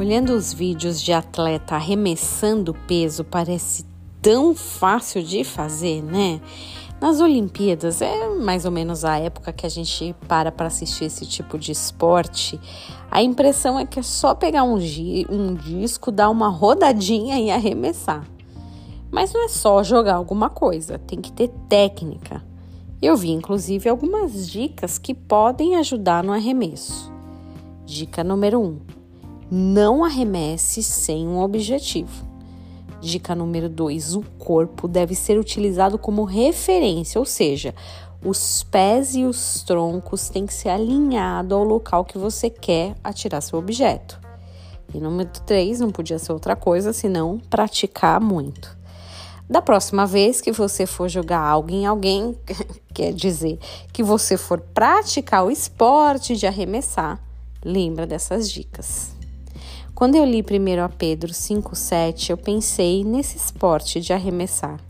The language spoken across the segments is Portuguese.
Olhando os vídeos de atleta arremessando peso, parece tão fácil de fazer, né? Nas Olimpíadas é mais ou menos a época que a gente para para assistir esse tipo de esporte. A impressão é que é só pegar um, um disco, dar uma rodadinha e arremessar. Mas não é só jogar alguma coisa, tem que ter técnica. Eu vi inclusive algumas dicas que podem ajudar no arremesso. Dica número 1: um, não arremesse sem um objetivo. Dica número 2: o corpo deve ser utilizado como referência, ou seja, os pés e os troncos têm que ser alinhados ao local que você quer atirar seu objeto. E número 3, não podia ser outra coisa senão praticar muito. Da próxima vez que você for jogar algo em alguém, quer dizer que você for praticar o esporte de arremessar, lembra dessas dicas. Quando eu li primeiro a Pedro 5,7, eu pensei nesse esporte de arremessar.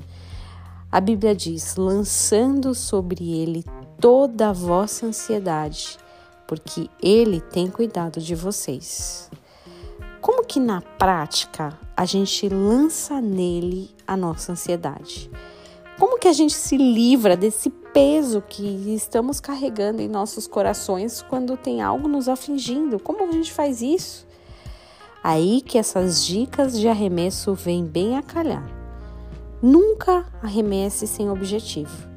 A Bíblia diz: lançando sobre ele toda a vossa ansiedade, porque ele tem cuidado de vocês. Como que na prática a gente lança nele a nossa ansiedade? Como que a gente se livra desse peso que estamos carregando em nossos corações quando tem algo nos afligindo? Como a gente faz isso? Aí que essas dicas de arremesso vêm bem a calhar. Nunca arremesse sem objetivo.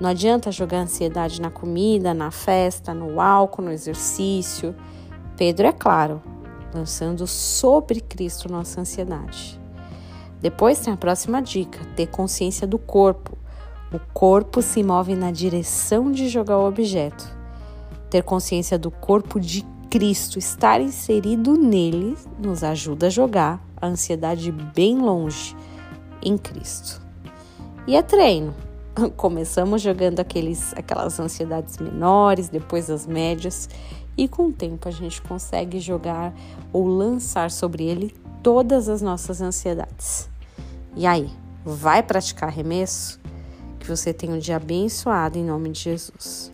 Não adianta jogar ansiedade na comida, na festa, no álcool, no exercício. Pedro é claro, lançando sobre Cristo nossa ansiedade. Depois tem a próxima dica: ter consciência do corpo. O corpo se move na direção de jogar o objeto. Ter consciência do corpo de Cristo estar inserido nele nos ajuda a jogar a ansiedade bem longe em Cristo. E é treino. Começamos jogando aqueles, aquelas ansiedades menores, depois as médias, e com o tempo a gente consegue jogar ou lançar sobre ele todas as nossas ansiedades. E aí, vai praticar arremesso? Que você tenha um dia abençoado em nome de Jesus.